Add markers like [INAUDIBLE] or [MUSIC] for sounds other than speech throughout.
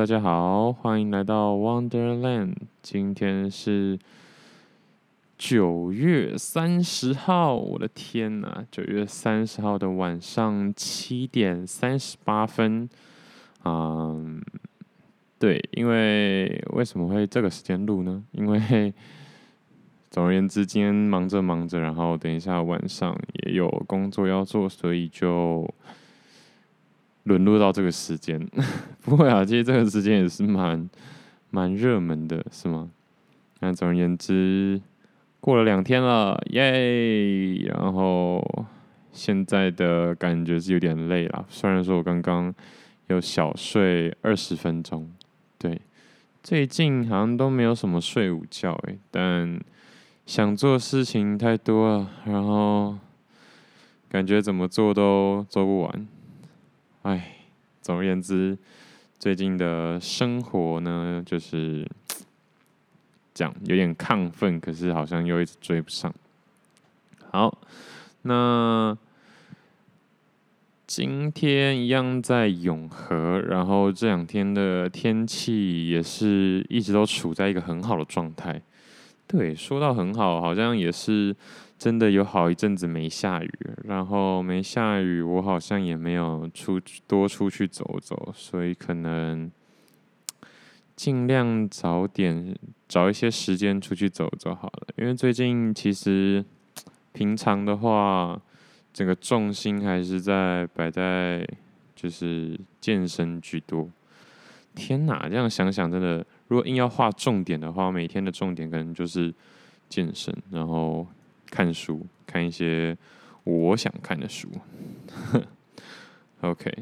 大家好，欢迎来到 Wonderland。今天是九月三十号，我的天呐，九月三十号的晚上七点三十八分。嗯，对，因为为什么会这个时间录呢？因为总而言之，今天忙着忙着，然后等一下晚上也有工作要做，所以就。沦落到这个时间，[LAUGHS] 不会啊，其实这个时间也是蛮蛮热门的，是吗？那总而言之，过了两天了，耶！然后现在的感觉是有点累了，虽然说我刚刚有小睡二十分钟，对，最近好像都没有什么睡午觉诶，但想做事情太多了，然后感觉怎么做都做不完。哎，总而言之，最近的生活呢，就是讲有点亢奋，可是好像又一直追不上。好，那今天一样在永和，然后这两天的天气也是一直都处在一个很好的状态。对，说到很好，好像也是。真的有好一阵子没下雨，然后没下雨，我好像也没有出多出去走走，所以可能尽量早点找一些时间出去走走好了。因为最近其实平常的话，整个重心还是在摆在就是健身居多。天哪，这样想想真的，如果硬要画重点的话，每天的重点可能就是健身，然后。看书，看一些我想看的书。[LAUGHS] OK，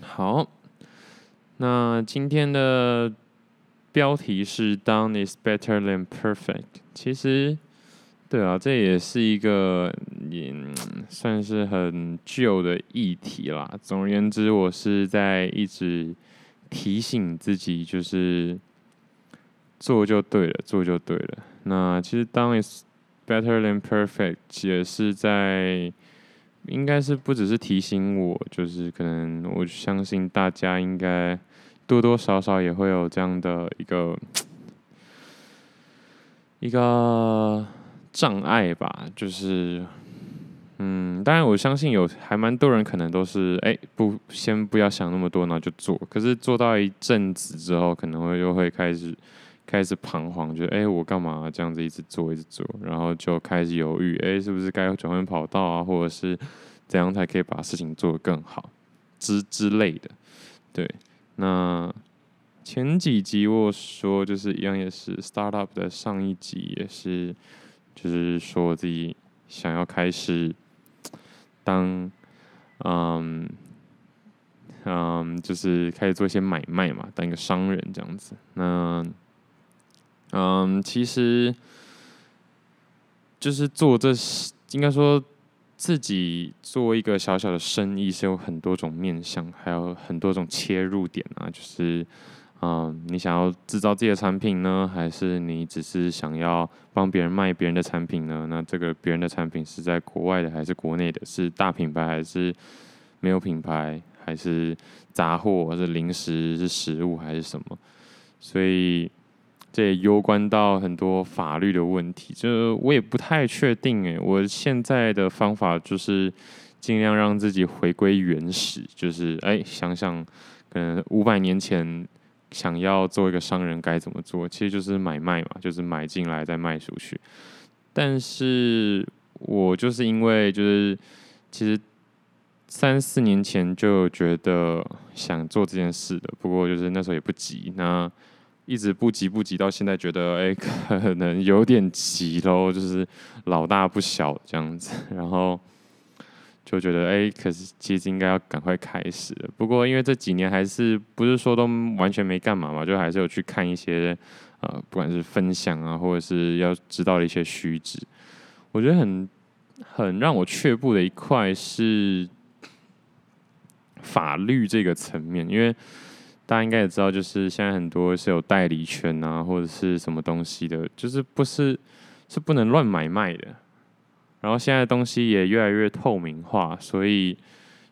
好，那今天的标题是 “Done is better than perfect”。其实，对啊，这也是一个也算是很旧的议题啦。总而言之，我是在一直提醒自己，就是做就对了，做就对了。那其实当 is better than perfect 也是在，应该是不只是提醒我，就是可能我相信大家应该多多少少也会有这样的一个一个障碍吧，就是嗯，当然我相信有还蛮多人可能都是哎、不先不要想那么多，然后就做，可是做到一阵子之后，可能会又会开始。开始彷徨，觉得哎，我干嘛这样子一直做一直做，然后就开始犹豫，哎，是不是该转换跑道啊，或者是怎样才可以把事情做得更好之之类的。对，那前几集我说就是一样，也是 startup 的上一集也是，就是说自己想要开始当，嗯嗯，就是开始做一些买卖嘛，当一个商人这样子。那嗯，其实就是做这，应该说自己做一个小小的生意是有很多种面向，还有很多种切入点啊。就是，嗯，你想要制造自己的产品呢，还是你只是想要帮别人卖别人的产品呢？那这个别人的产品是在国外的还是国内的？是大品牌还是没有品牌？还是杂货？还是零食？是食物还是什么？所以。这也攸关到很多法律的问题，就我也不太确定诶。我现在的方法就是尽量让自己回归原始，就是哎，想想可能五百年前想要做一个商人该怎么做，其实就是买卖嘛，就是买进来再卖出去。但是我就是因为就是其实三四年前就觉得想做这件事的，不过就是那时候也不急，那。一直不急不急，到现在觉得哎、可能有点急喽，就是老大不小这样子，然后就觉得哎、可是其实应该要赶快开始。不过因为这几年还是不是说都完全没干嘛嘛，就还是有去看一些呃，不管是分享啊，或者是要知道的一些须知。我觉得很很让我却步的一块是法律这个层面，因为。大家应该也知道，就是现在很多是有代理权啊，或者是什么东西的，就是不是是不能乱买卖的。然后现在东西也越来越透明化，所以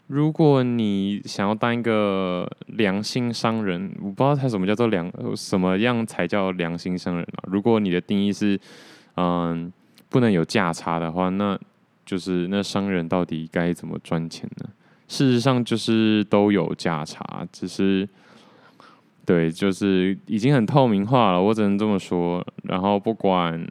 如果你想要当一个良心商人，我不知道他什么叫做良，什么样才叫良心商人啊？如果你的定义是，嗯，不能有价差的话，那就是那商人到底该怎么赚钱呢？事实上就是都有价差，只是，对，就是已经很透明化了，我只能这么说。然后不管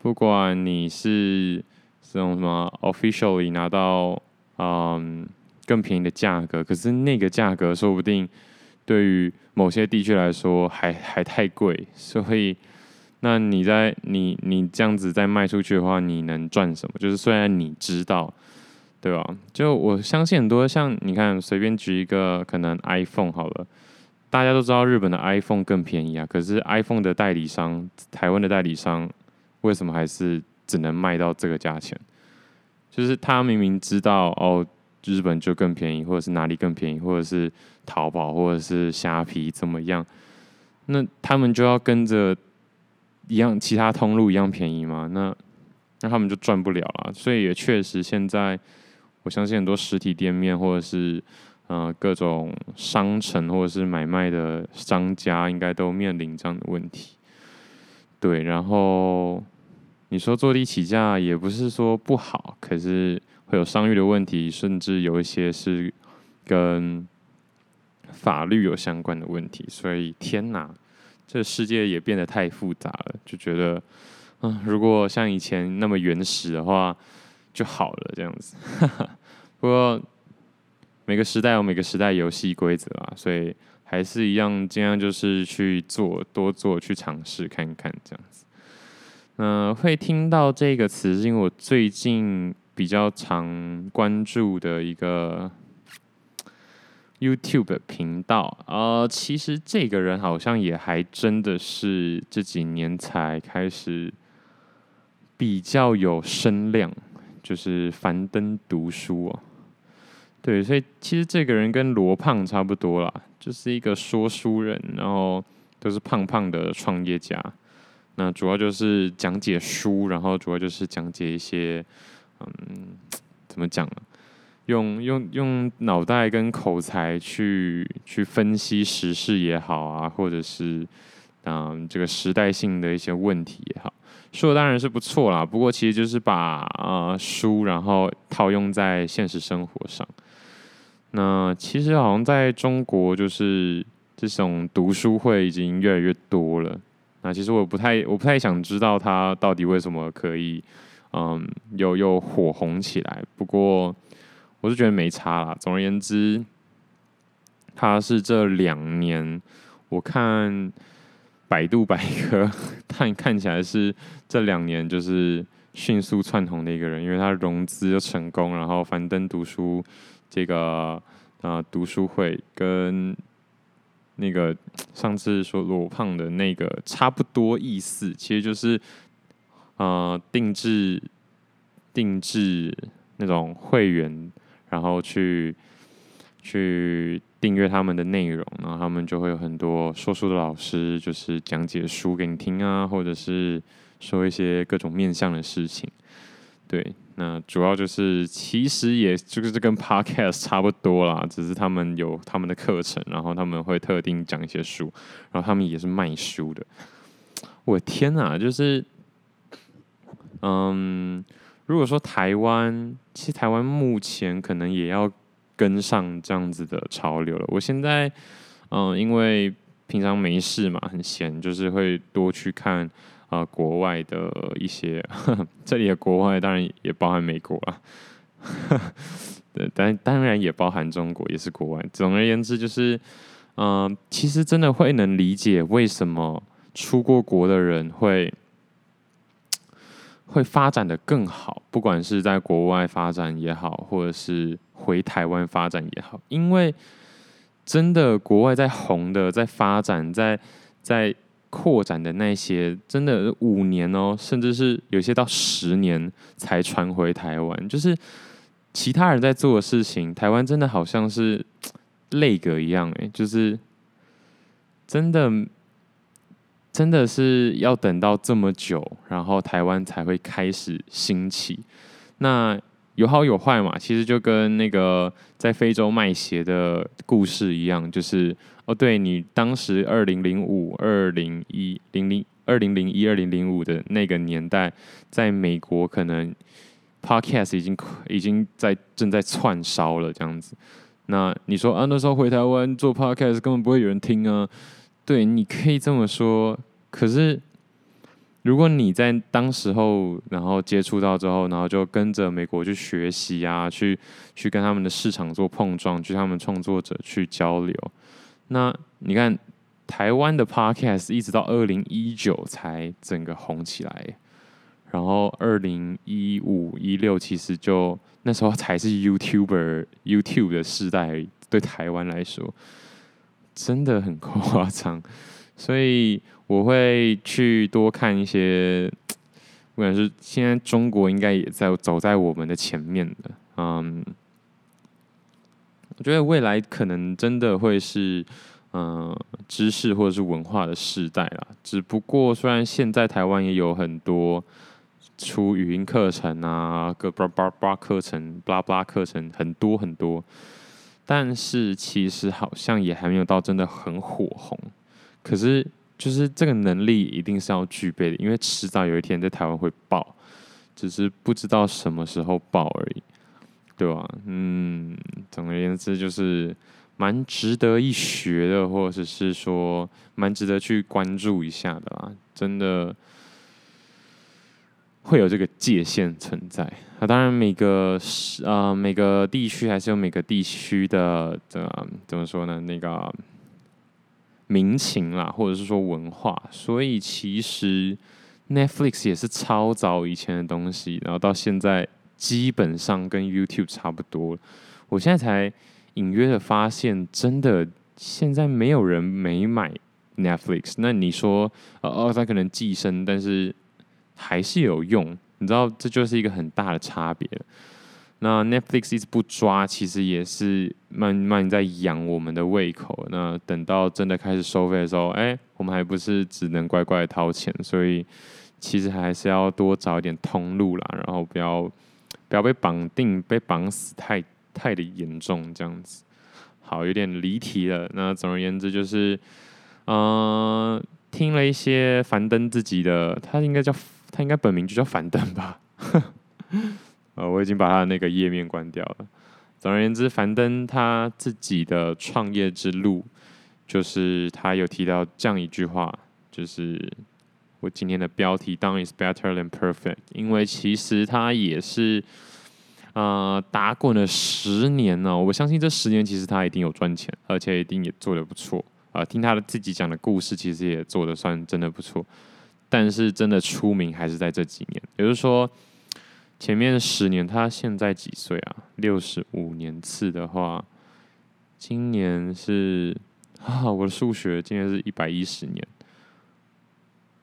不管你是这种什么 officially 拿到，嗯。更便宜的价格，可是那个价格说不定对于某些地区来说还还太贵，所以那你在你你这样子再卖出去的话，你能赚什么？就是虽然你知道，对吧？就我相信很多像你看，随便举一个可能 iPhone 好了，大家都知道日本的 iPhone 更便宜啊，可是 iPhone 的代理商，台湾的代理商为什么还是只能卖到这个价钱？就是他明明知道哦。日本就更便宜，或者是哪里更便宜，或者是淘宝，或者是虾皮怎么样？那他们就要跟着一样，其他通路一样便宜吗？那那他们就赚不了了。所以也确实，现在我相信很多实体店面，或者是呃各种商城，或者是买卖的商家，应该都面临这样的问题。对，然后你说坐地起价也不是说不好，可是。会有商誉的问题，甚至有一些是跟法律有相关的问题。所以天哪，这世界也变得太复杂了。就觉得，嗯，如果像以前那么原始的话就好了，这样子。[LAUGHS] 不过每个时代有每个时代游戏规则啊，所以还是一样，尽量就是去做，多做，去尝试看看这样子。嗯，会听到这个词，是因为我最近。比较常关注的一个 YouTube 频道，呃，其实这个人好像也还真的是这几年才开始比较有声量，就是樊登读书哦。对，所以其实这个人跟罗胖差不多啦，就是一个说书人，然后都是胖胖的创业家。那主要就是讲解书，然后主要就是讲解一些。嗯，怎么讲？用用用脑袋跟口才去去分析时事也好啊，或者是嗯这个时代性的一些问题也好，说的当然是不错啦。不过其实就是把呃书然后套用在现实生活上。那其实好像在中国，就是这种读书会已经越来越多了。那其实我不太我不太想知道他到底为什么可以。嗯，又又火红起来。不过，我是觉得没差啦。总而言之，他是这两年，我看百度百科看看起来是这两年就是迅速窜红的一个人，因为他融资又成功，然后樊登读书这个啊、读书会跟那个 [TSK] 上次说罗胖的那个差不多意思，其实就是。呃，定制定制那种会员，然后去去订阅他们的内容，然后他们就会有很多说书的老师，就是讲解书给你听啊，或者是说一些各种面向的事情。对，那主要就是其实也就是跟 Podcast 差不多啦，只是他们有他们的课程，然后他们会特定讲一些书，然后他们也是卖书的。我天哪，就是。嗯，如果说台湾，其实台湾目前可能也要跟上这样子的潮流了。我现在，嗯，因为平常没事嘛，很闲，就是会多去看啊、国外的一些呵呵，[LAUGHS] 这里的国外当然也包含美国啊，[LAUGHS] 对，但当然也包含中国，也是国外。总而言之，就是，嗯，其实真的会能理解为什么出过国的人会。[TSK] 会发展的更好，不管是在国外发展也好，或者是回台湾发展也好，因为真的国外在红的、在发展、在在扩展的那些，真的五年哦，甚至是有些到十年才传回台湾。就是其他人在做的事情，台湾真的好像是累格一样，哎，就是真的。真的是要等到这么久，然后台湾才会开始兴起。那有好有坏嘛，其实就跟那个在非洲卖鞋的故事一样，就是哦，对你当时二零零五、二零一零零、二零零一、二零零五的那个年代，在美国可能 Podcast 已经已经在正在窜烧了这样子。那你说啊，那时候回台湾做 Podcast 根本不会有人听啊？对，你可以这么说，可是。如果你在当时候，然后接触到之后，然后就跟着美国去学习啊，去去跟他们的市场做碰撞，去他们创作者去交流。那你看，台湾的 Podcast 一直到二零一九才整个红起来，然后二零一五一六其实就那时候才是 YouTuber [LAUGHS] YouTube 的时代，对台湾来说真的很夸张，所以。我会去多看一些，不管是现在中国应该也在走在我们的前面的，嗯，我觉得未来可能真的会是嗯知识或者是文化的时代啦。只不过虽然现在台湾也有很多出语音课程啊，个巴拉巴拉课程、巴拉巴拉课程很多很多，但是其实好像也还没有到真的很火红，可是。就是这个能力一定是要具备的，因为迟早有一天在台湾会爆，只是不知道什么时候爆而已，对吧？嗯，总而言之就是蛮值得一学的，或者是说蛮值得去关注一下的啦。真的会有这个界限存在。那当然每个是呃每个地区还是有每个地区的的怎么说呢？那个。民情啦，或者是说文化，所以其实 Netflix 也是超早以前的东西，然后到现在基本上跟 YouTube 差不多。我现在才隐约的发现，真的现在没有人没买 Netflix。那你说，呃哦，它可能寄生，但是还是有用，你知道，这就是一个很大的差别。那 Netflix 一直不抓，其实也是慢慢在养我们的胃口。那等到真的开始收费的时候，哎、我们还不是只能乖乖掏钱？所以其实还是要多找一点通路啦，然后不要不要被绑定、被绑死太太的严重这样子。好，有点离题了。那总而言之就是，嗯、听了一些樊登自己的，他应该叫他应该本名就叫樊登吧。[LAUGHS] 呃，我已经把他那个页面关掉了。总而言之，樊登他自己的创业之路，就是他有提到这样一句话，就是我今天的标题 “Done is better than perfect”。因为其实他也是呃打滚了十年呢，我相信这十年其实他一定有赚钱，而且一定也做得不错啊、听他的自己讲的故事，其实也做的算真的不错。但是真的出名还是在这几年，也就是说。前面十年，他现在几岁啊？六十五年次的话，今年是啊，我的数学今年是一百一十年，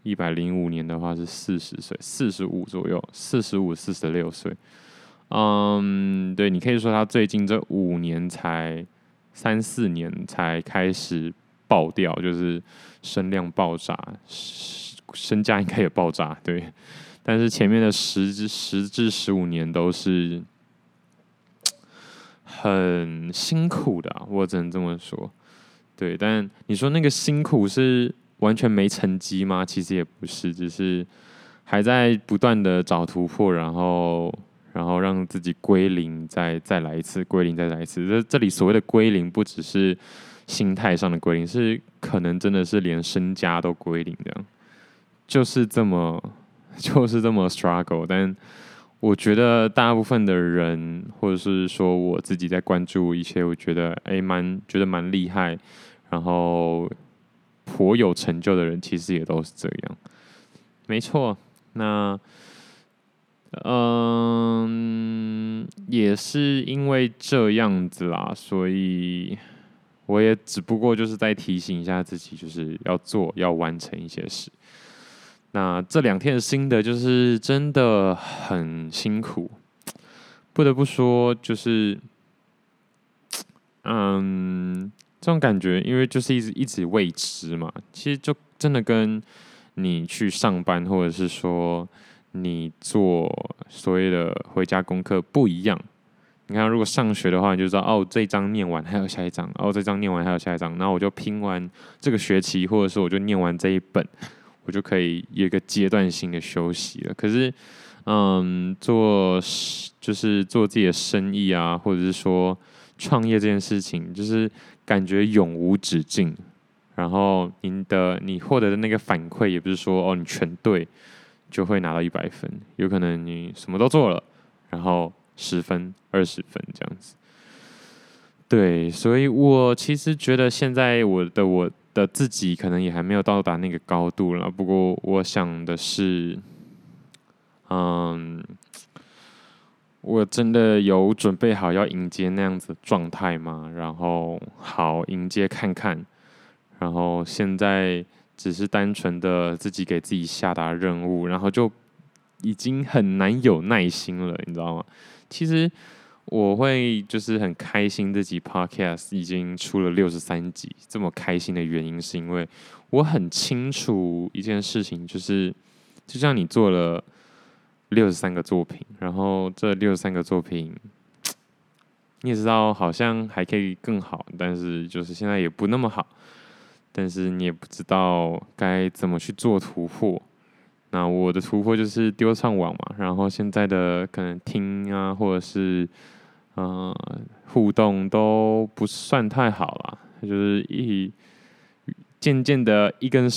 一百零五年的话是四十岁，四十五左右，四十五、四十六岁。嗯，对，你可以说他最近这五年才三四年才开始爆掉，就是声量爆炸，身价应该也爆炸，对。但是前面的十至十至十五年都是很辛苦的，我只能这么说。对，但你说那个辛苦是完全没成绩吗？其实也不是，只是还在不断的找突破，然后然后让自己归零，再再来一次，归零再来一次。这这里所谓的归零，不只是心态上的归零，是可能真的是连身家都归零这样，就是这么。[LAUGHS] 就是这么 struggle，但我觉得大部分的人，或者是说我自己在关注一些，我觉得诶蛮觉得蛮厉害，然后颇有成就的人，其实也都是这样。没错，那嗯，也是因为这样子啦，所以我也只不过就是在提醒一下自己，就是要做，要完成一些事。那这两天的心得就是真的很辛苦，不得不说，就是，嗯，这种感觉，因为就是一直一直未知嘛，其实就真的跟你去上班，或者是说你做所谓的回家功课不一样。你看，如果上学的话，你就知道哦，这一章念完还有下一张，哦，这章念完还有下一张，然后我就拼完这个学期，或者说我就念完这一本，我就可以有一个阶段性的休息了。可是，嗯，做就是做自己的生意啊，或者是说创业这件事情，就是感觉永无止境。然后，您的你获得的那个反馈，也不是说哦，你全对就会拿到一百分，有可能你什么都做了，然后。十分、二十分这样子，对，所以我其实觉得现在我的我的自己可能也还没有到达那个高度了。不过我想的是，嗯，我真的有准备好要迎接那样子状态吗？然后好迎接看看。然后现在只是单纯的自己给自己下达任务，然后就已经很难有耐心了，你知道吗？其实我会就是很开心，自己 podcast 已经出了六十三集。这么开心的原因是因为我很清楚一件事情，就是就像你做了六十三个作品，然后这六十三个作品，你也知道好像还可以更好，但是就是现在也不那么好，但是你也不知道该怎么去做突破。那我的突破就是丢上网嘛，然后现在的可能听啊，或者是嗯、呃、互动都不算太好了，就是一渐渐的一根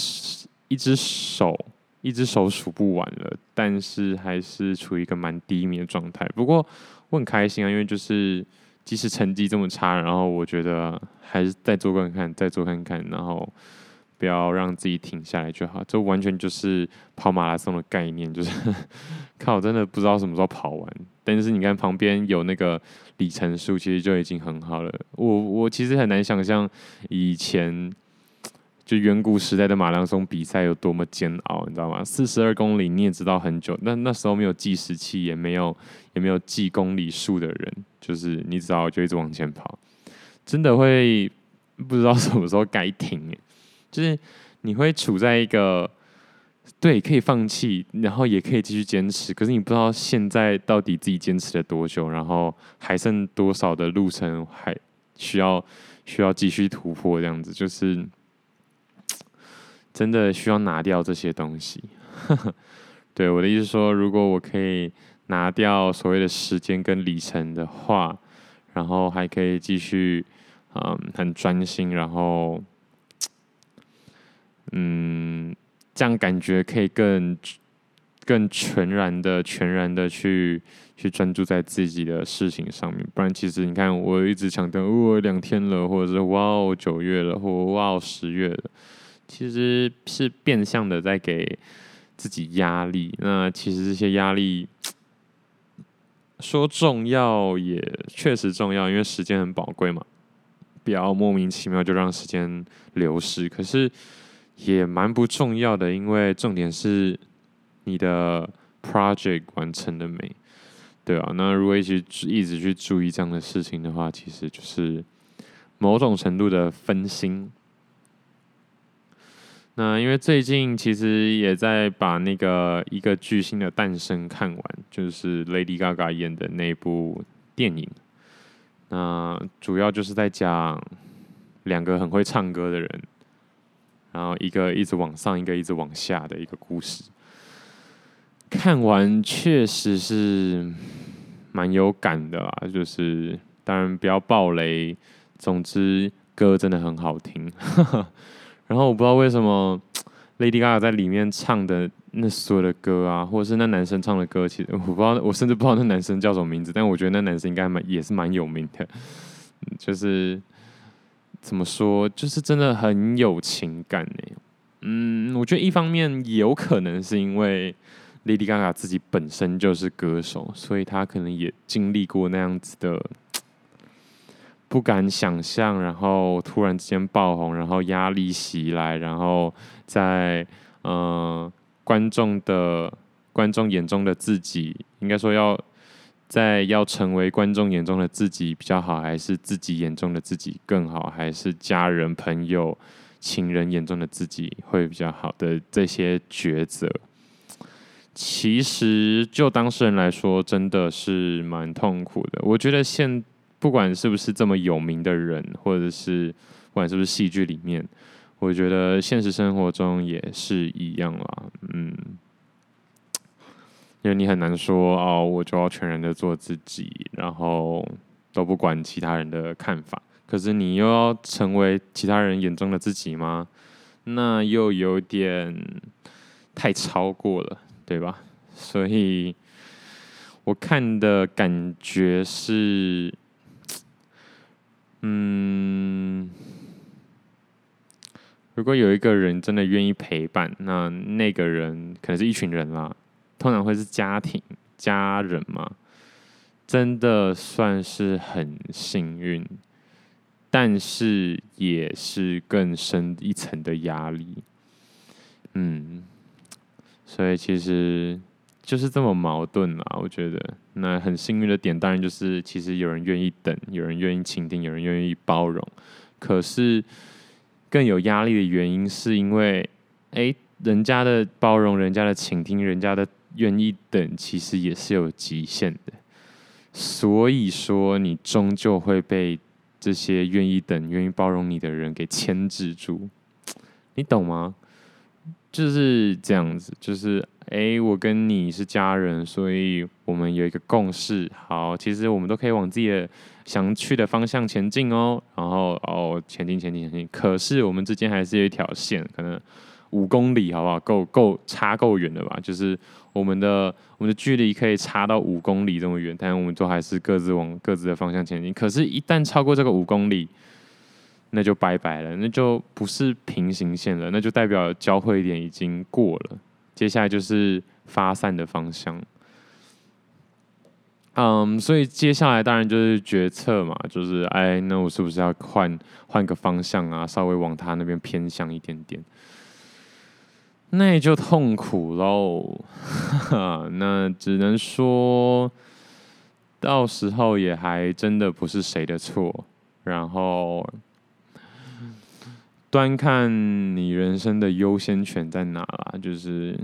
一只手一只手数不完了，但是还是处于一个蛮低迷的状态。不过我很开心啊，因为就是即使成绩这么差，然后我觉得还是再做看看，再做看看，然后。不要让自己停下来就好，这完全就是跑马拉松的概念，就是 [LAUGHS] 靠真的不知道什么时候跑完。但是你看旁边有那个里程数，其实就已经很好了。我我其实很难想象以前就远古时代的马拉松比赛有多么煎熬，你知道吗？四十二公里你也知道很久，那那时候没有计时器，也没有也没有计公里数的人，就是你只要就一直往前跑，真的会不知道什么时候该停。就是你会处在一个对可以放弃，然后也可以继续坚持，可是你不知道现在到底自己坚持了多久，然后还剩多少的路程还需要需要继续突破，这样子就是真的需要拿掉这些东西。[LAUGHS] 对，我的意思说，如果我可以拿掉所谓的时间跟里程的话，然后还可以继续嗯很专心，然后。嗯，这样感觉可以更更全然的、全然的去去专注在自己的事情上面。不然，其实你看，我一直强调，哦，两天了，或者是哇哦九月了，或哇哦十月了，其实是变相的在给自己压力。那其实这些压力说重要也确实重要，因为时间很宝贵嘛，不要莫名其妙就让时间流失。可是。也蛮不重要的，因为重点是你的 project 完成了没，对啊，那如果一直一直去注意这样的事情的话，其实就是某种程度的分心。那因为最近其实也在把那个一个巨星的诞生看完，就是 Lady Gaga 演的那部电影。那主要就是在讲两个很会唱歌的人。然后一个一直往上，一个一直往下的一个故事，看完确实是蛮有感的啦。就是当然不要爆雷，总之歌真的很好听。[LAUGHS] 然后我不知道为什么 Lady Gaga 在里面唱的那所有的歌啊，或者是那男生唱的歌，其实我不知道，我甚至不知道那男生叫什么名字，但我觉得那男生应该蛮也是蛮有名的，就是。怎么说？就是真的很有情感呢。嗯，我觉得一方面有可能是因为 Lady Gaga 自己本身就是歌手，所以她可能也经历过那样子的不敢想象，然后突然之间爆红，然后压力袭来，然后在嗯、观众的观众眼中的自己，应该说要。在要成为观众眼中的自己比较好，还是自己眼中的自己更好，还是家人、朋友、情人眼中的自己会比较好的这些抉择，其实就当事人来说，真的是蛮痛苦的。我觉得现不管是不是这么有名的人，或者是不管是不是戏剧里面，我觉得现实生活中也是一样啦。嗯，因为你很难说哦，我就要全然的做自己，然后都不管其他人的看法。可是你又要成为其他人眼中的自己吗？那又有点太超过了。对吧？所以我看的感觉是，嗯，如果有一个人真的愿意陪伴，那那个人可能是一群人啦，通常会是家庭、家人嘛，真的算是很幸运，但是也是更深一层的压力，嗯。所以其实就是这么矛盾啊，我觉得那很幸运的点，当然就是其实有人愿意等，有人愿意倾听，有人愿意包容。可是更有压力的原因，是因为诶，人家的包容，人家的倾听，人家的愿意等，其实也是有极限的。所以说，你终究会被这些愿意等、愿意包容你的人给牵制住，你懂吗？就是这样子，就是哎、我跟你是家人，所以我们有一个共识。好，其实我们都可以往自己的想去的方向前进哦。然后哦，前进，前进，前进。可是我们之间还是有一条线，可能五公里，好不好？够够差够远的吧？就是我们的我们的距离可以差到五公里这么远，但我们都还是各自往各自的方向前进。可是，一旦超过这个五公里，那就拜拜了，那就不是平行线了，那就代表交汇点已经过了，接下来就是发散的方向。嗯，所以接下来当然就是决策嘛，就是哎，那我是不是要换换个方向啊？稍微往他那边偏向一点点，那也就痛苦喽。[LAUGHS] 那只能说，到时候也还真的不是谁的错，然后。端看你人生的优先权在哪啦，就是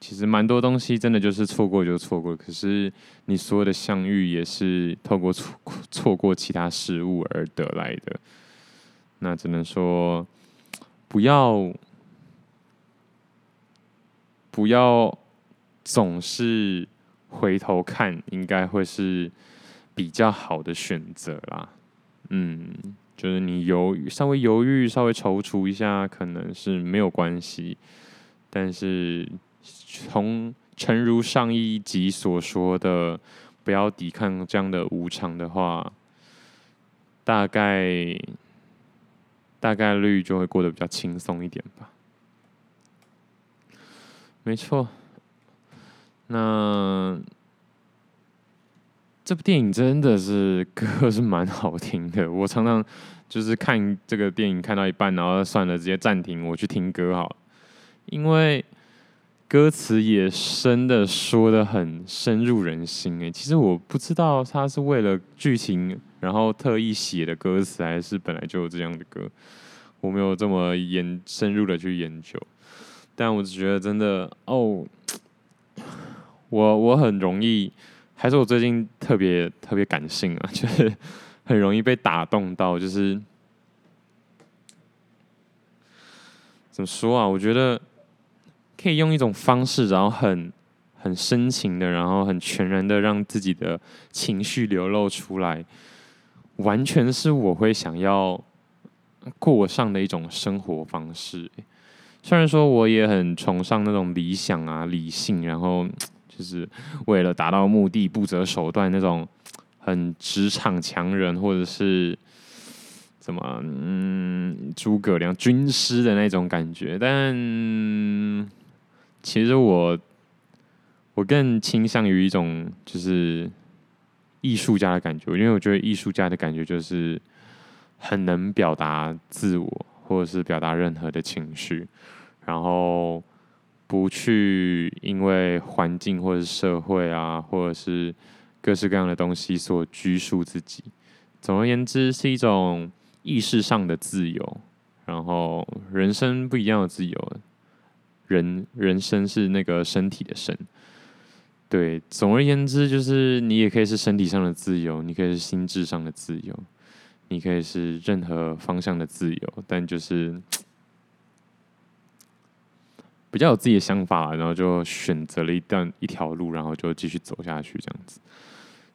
其实蛮多东西真的就是错过就错过，可是你所有的相遇也是透过错错过其他事物而得来的，那只能说不要不要总是回头看，应该会是比较好的选择啦，嗯。就是你犹豫，稍微犹豫，稍微踌躇一下，可能是没有关系。但是从诚如上一集所说的，不要抵抗这样的无常的话，大概大概率就会过得比较轻松一点吧。没错，那。这部电影真的是歌是蛮好听的，我常常就是看这个电影看到一半，然后算了，直接暂停，我去听歌好了，因为歌词也深的说的很深入人心诶。其实我不知道他是为了剧情然后特意写的歌词，还是本来就有这样的歌，我没有这么研深入的去研究，但我只觉得真的哦，[TSK] 我我很容易。还是我最近特别特别感性啊，[LAUGHS] 就是很容易被打动到，就是怎么说啊？我觉得可以用一种方式，然后很很深情的，然后很全然的让自己的情绪流露出来，完全是我会想要过上的一种生活方式。虽然说我也很崇尚那种理想啊、理性，然后。就是为了达到目的不择手段那种很职场强人，或者是怎么嗯诸葛亮军师的那种感觉，但其实我我更倾向于一种就是艺术家的感觉，因为我觉得艺术家的感觉就是很能表达自我，或者是表达任何的情绪，然后。不去因为环境或者是社会啊，或者是各式各样的东西所拘束自己。总而言之，是一种意识上的自由，然后人生不一样的自由。人人生是那个身体的身。对，总而言之，就是你也可以是身体上的自由，你可以是心智上的自由，你可以是任何方向的自由，但就是比较有自己的想法，然后就选择了一段一条路，然后就继续走下去，这样子。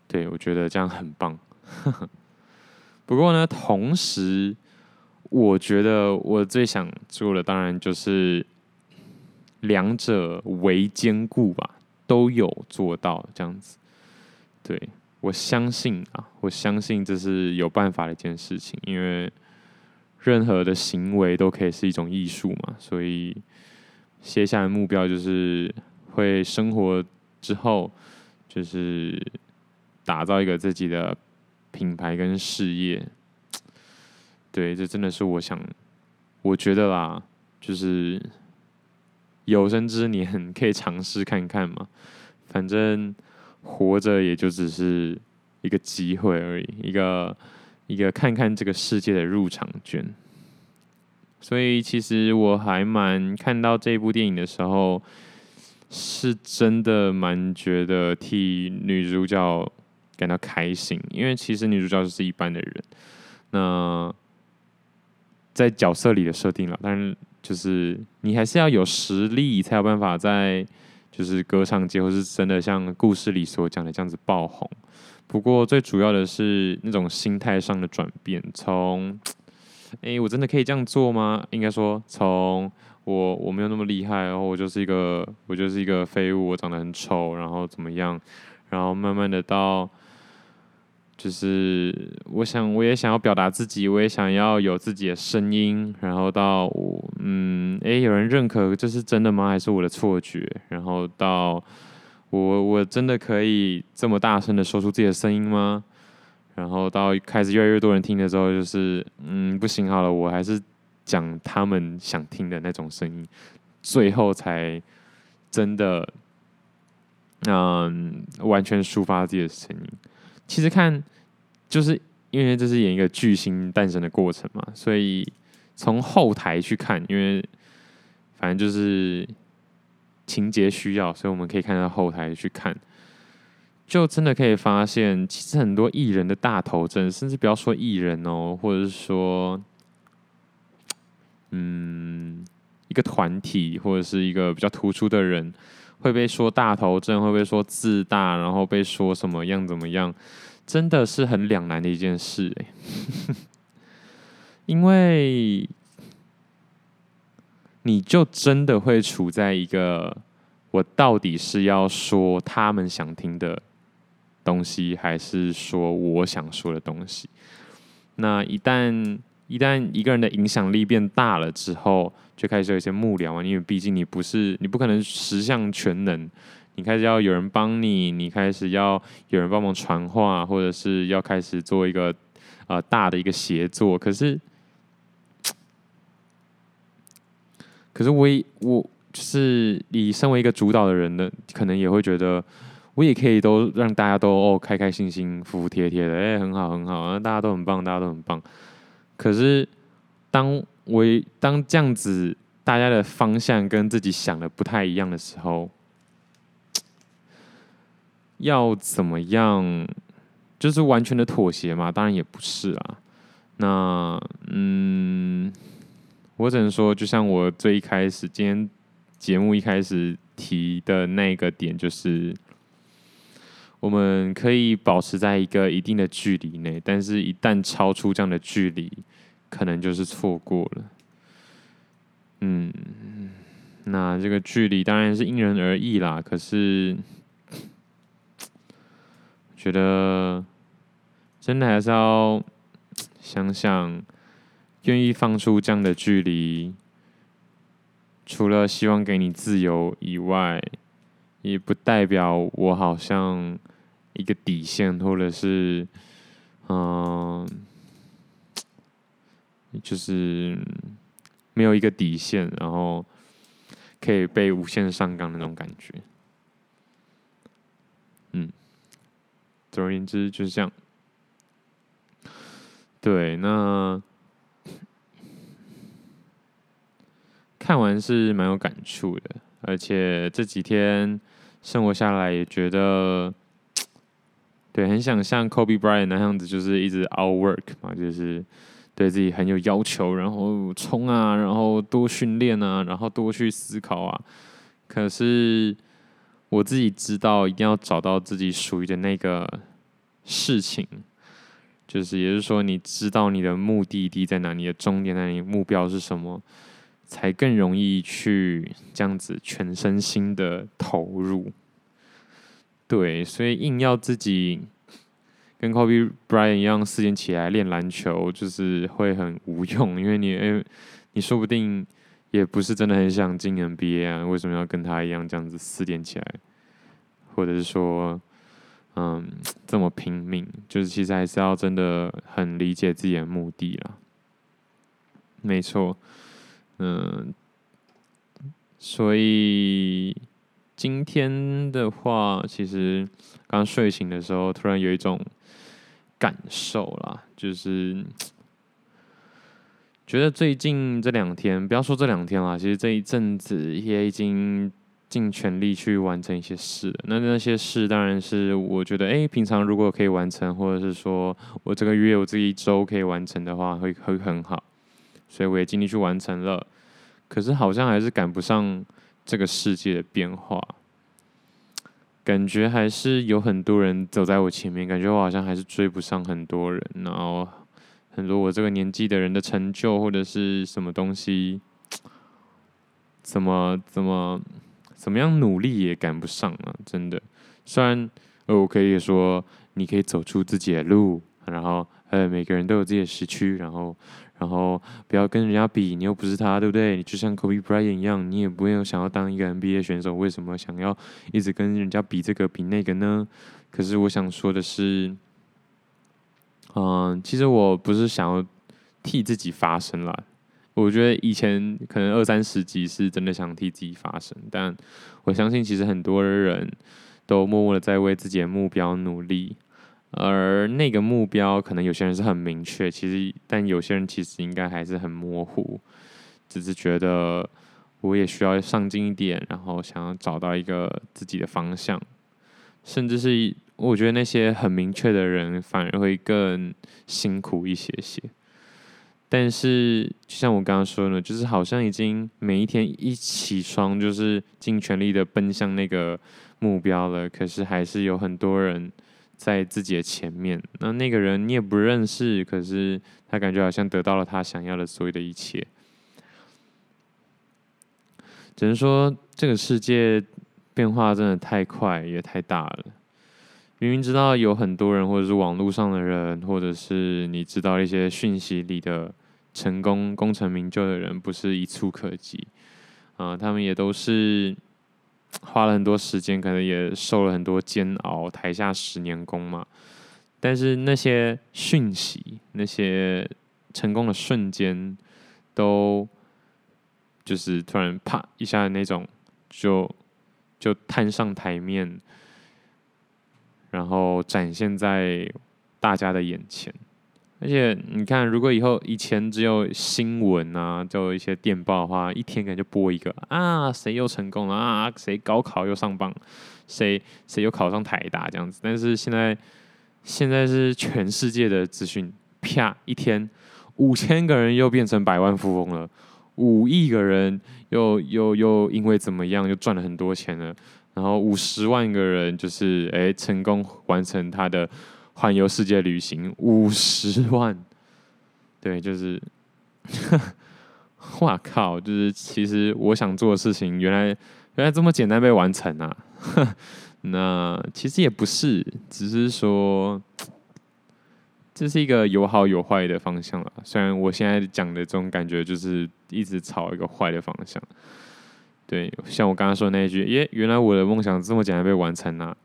对，我觉得这样很棒。[LAUGHS] 不过呢，同时，我觉得我最想做的，当然就是两者为兼顾吧。都有做到这样子，对，我相信啊，我相信这是有办法的一件事情，因为任何的行为都可以是一种艺术嘛，所以接下来目标就是会生活之后，就是打造一个自己的品牌跟事业，对，这真的是我想，我觉得啦，就是。有生之年 [LAUGHS] 可以尝试看看嘛，反正活着也就只是一个机会而已，一个一个看看这个世界的入场券。所以其实我还蛮看到这部电影的时候，是真的蛮觉得替女主角感到开心，因为其实女主角就是一般的人，那在角色里的设定了，但是。就是你还是要有实力，才有办法在就是歌唱界，或是真的像故事里所讲的这样子爆红。不过最主要的是那种心态上的转变，从诶，我真的可以这样做吗？应该说，从我我没有那么厉害，然后我就是一个我就是一个废物，我长得很丑，然后怎么样，然后慢慢的到。就是我想，我也想要表达自己，我也想要有自己的声音。然后到我，嗯，诶，有人认可这是真的吗？还是我的错觉？然后到我，我真的可以这么大声的说出自己的声音吗？然后到开始越来越多人听的时候，就是，嗯，不行好了，我还是讲他们想听的那种声音，最后才真的，嗯，完全抒发自己的声音。其实看，就是因为这是演一个巨星诞生的过程嘛，所以从后台去看，因为反正就是情节需要，所以我们可以看到后台去看，就真的可以发现，其实很多艺人的大头症，甚至不要说艺人哦，或者是说，嗯，一个团体或者是一个比较突出的人。会被说大头症，会被说自大，然后被说什么样怎么样，真的是很两难的一件事哎。因为你就真的会处在一个，我到底是要说他们想听的东西，还是说我想说的东西？那一旦一旦一个人的影响力变大了之后，就开始有一些幕僚啊，因为毕竟你不是，你不可能十项全能，你开始要有人帮你，你开始要有人帮忙传话，或者是要开始做一个呃大的一个协作。可是，可是我我就是你身为一个主导的人呢，可能也会觉得，我也可以都让大家都哦开开心心、服服帖帖的，哎，很好很好啊，大家都很棒，大家都很棒。可是当我当这样子，大家的方向跟自己想的不太一样的时候，[TSK] 要怎么样？就是完全的妥协嘛？当然也不是啊。那嗯，我只能说，就像我最一开始今天节目一开始提的那个点，就是我们可以保持在一个一定的距离内，但是一旦超出这样的距离。可能就是错过了，嗯，那这个距离当然是因人而异啦。可是，觉得真的还是要想想，愿意放出这样的距离，除了希望给你自由以外，也不代表我好像一个底线，或者是，嗯。就是没有一个底线，然后可以被无限上纲的那种感觉。嗯，总而言之就是这样。对，那看看完是蛮有感触的，而且这几天生活下来也觉得，对，很想像 Kobe Bryant 那样子，就是一直 outwork 嘛，就是对自己很有要求，然后冲啊，然后多训练啊，然后多去思考啊。可是我自己知道，一定要找到自己属于的那个事情。就是，也是说，你知道你的目的地在哪，你的终点在哪，你目标是什么，才更容易去这样子全身心的投入。对，所以硬要自己跟 Kobe Bryant 一样四点起来练篮球，就是会很无用，因为你，诶，你说不定也不是真的很想进 NBA 啊，为什么要跟他一样这样子四点起来，或者是说？嗯，[TSK] 这么拼命，就是其实还是要真的很理解自己的目的啦。没错，嗯，所以今天的话，其实刚睡醒的时候，突然有一种感受啦，就是觉得最近这两天，不要说这两天啦，其实这一阵子也已经。尽全力去完成一些事，那那些事当然是我觉得，哎，平常如果可以完成，或者是说我这个月我这一周可以完成的话，会会很好，所以我也尽力去完成了。可是好像还是赶不上这个世界的变化，感觉还是有很多人走在我前面，感觉我好像还是追不上很多人，然后很多我这个年纪的人的成就或者是什么东西，怎么怎么。怎么样努力也赶不上啊！真的，虽然呃，我可以说你可以走出自己的路，然后呃，每个人都有自己的时区，然后然后不要跟人家比，你又不是他，对不对？你就像 Kobe Bryant 一样，你也不会想要当一个 NBA 选手，为什么想要一直跟人家比这个比那个呢？可是我想说的是，嗯、其实我不是想要替自己发声啦。我觉得以前可能二三十集是真的想替自己发声，但我相信其实很多人都默默的在为自己的目标努力，而那个目标可能有些人是很明确，其实但有些人其实应该还是很模糊，只是觉得我也需要上进一点，然后想要找到一个自己的方向，甚至是我觉得那些很明确的人反而会更辛苦一些些。但是，就像我刚刚说的，就是好像已经每一天一起床，就是尽全力的奔向那个目标了。可是还是有很多人在自己的前面。那那个人你也不认识，可是他感觉好像得到了他想要的所有的一切。只能说这个世界变化真的太快，也太大了。明明知道有很多人，或者是网络上的人，或者是你知道一些讯息里的。成功功成名就的人不是一蹴可及，啊、他们也都是花了很多时间，可能也受了很多煎熬，台下十年功嘛。但是那些讯息，那些成功的瞬间，都就是突然啪一下的那种，就就摊上台面，然后展现在大家的眼前。而且你看，如果以后以前只有新闻啊，就一些电报的话，一天可能就播一个啊，谁又成功了啊，谁高考又上榜，谁谁又考上台大这样子。但是现在现在是全世界的资讯，啪一天五千个人又变成百万富翁了，五亿个人又又又因为怎么样又赚了很多钱了，然后五十万个人就是哎成功完成他的。环游世界旅行五十万，对，就是，[LAUGHS] 哇靠！就是其实我想做的事情，原来原来这么简单被完成啊！[LAUGHS] 那其实也不是，只是说这是一个有好有坏的方向啊。虽然我现在讲的这种感觉，就是一直朝一个坏的方向。对，像我刚刚说的那一句，耶，原来我的梦想这么简单被完成啊，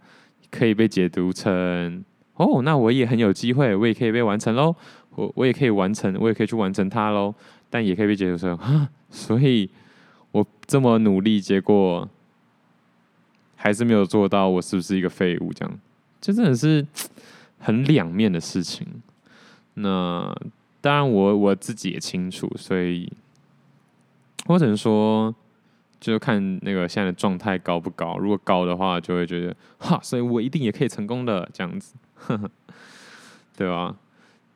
可以被解读成。哦，那我也很有机会，我也可以被完成喽。我我也可以完成，我也可以去完成它喽。但也可以被解读成，所以我这么努力，结果还是没有做到，我是不是一个废物？这样，这真的是很两面的事情。那当然我，我自己也清楚，所以我只能说，就看那个现在的状态高不高。如果高的话，就会觉得哈，所以我一定也可以成功的这样子，呵呵，对吧？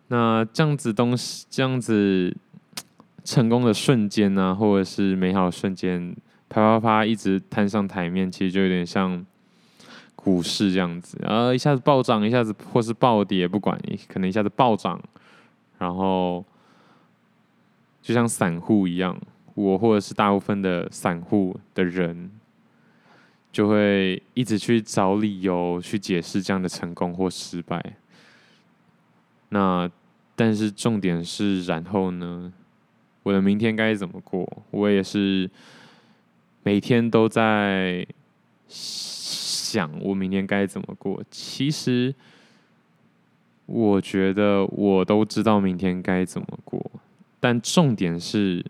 那这样子东西，这样子成功的瞬间呢、或者是美好的瞬间，啪啪啪一直摊上台面，其实就有点像股市这样子，然后一下子暴涨，一下子或是暴跌，不管你可能一下子暴涨，然后就像散户一样，我或者是大部分的散户的人，就会一直去找理由去解释这样的成功或失败。那但是重点是，然后呢，我的明天该怎么过？我也是每天都在想，我明天该怎么过。其实，我觉得我都知道明天该怎么过，但重点是，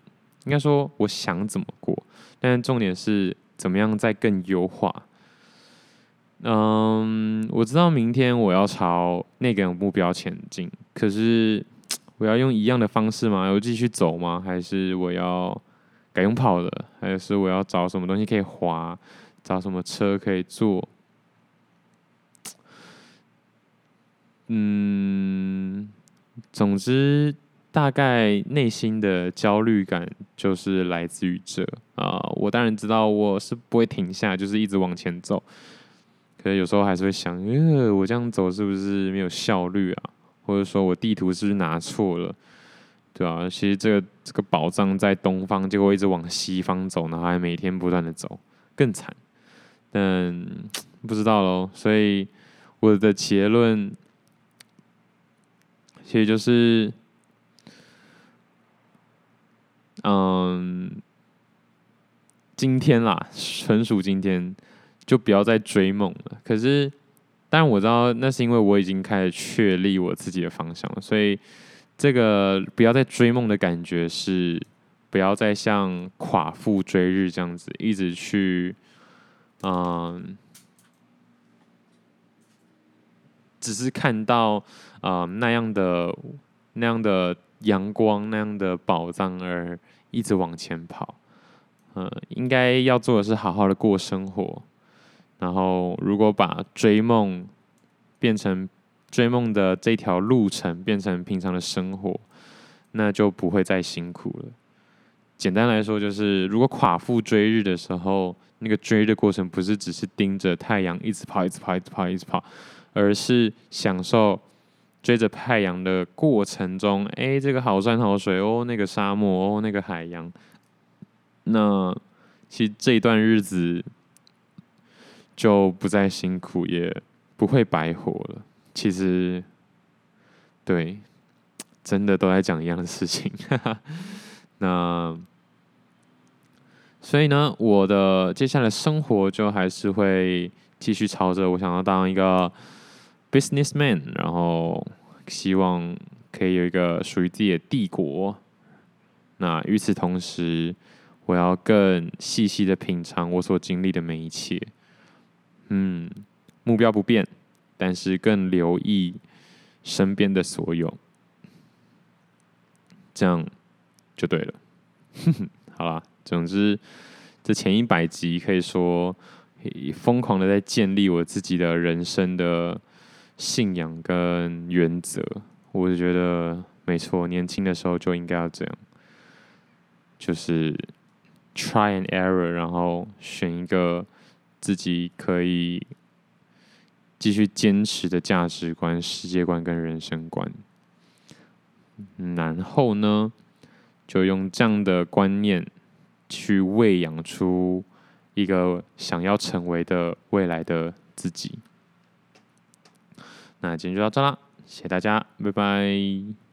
应该说我想怎么过，但重点是怎么样再更优化。嗯，我知道明天我要朝那个目标前进，可是 [TSK] 我要用一样的方式吗？我继续走吗？还是我要改用跑的？还是我要找什么东西可以滑？找什么车可以坐？嗯，总之，大概内心的焦虑感就是来自于这啊。我当然知道我是不会停下，就是一直往前走。可是有时候还是会想，呃，我这样走是不是没有效率啊？或者说我地图是不是拿错了？对啊，其实这个这个宝藏在东方，结果一直往西方走，然后还每天不断的走，更惨。但不知道喽。所以我的结论，其实就是，嗯，今天啦，纯属今天。就不要再追梦了。可是，但我知道那是因为我已经开始确立我自己的方向了。所以，这个不要再追梦的感觉是，不要再像寡妇追日这样子，一直去，嗯，只是看到啊、嗯、那样的那样的阳光，那样的宝藏而一直往前跑。嗯，应该要做的是好好的过生活。然后，如果把追梦变成追梦的这条路程变成平常的生活，那就不会再辛苦了。简单来说，就是如果夸父追日的时候，那个追的过程不是只是盯着太阳一直跑、一直跑、一直跑、一直跑，而是享受追着太阳的过程中，哎，这个好山好水哦，那个沙漠哦，那个海洋。那其实这一段日子。就不再辛苦，也不会白活了。其实，对，真的都在讲一样的事情。[LAUGHS] 那，所以呢，我的接下来生活就还是会继续朝着我想要当一个 businessman，然后希望可以有一个属于自己的帝国。那与此同时，我要更细细的品尝我所经历的每一切。嗯，目标不变，但是更留意身边的所有，这样就对了。[LAUGHS] 好啦，总之这前一百集可以说疯狂的在建立我自己的人生的信仰跟原则。我就觉得没错，年轻的时候就应该要这样，就是 try and error，然后选一个。自己可以继续坚持的价值观、世界观跟人生观，然后呢，就用这样的观念去喂养出一个想要成为的未来的自己。那今天就到这啦，谢谢大家，拜拜。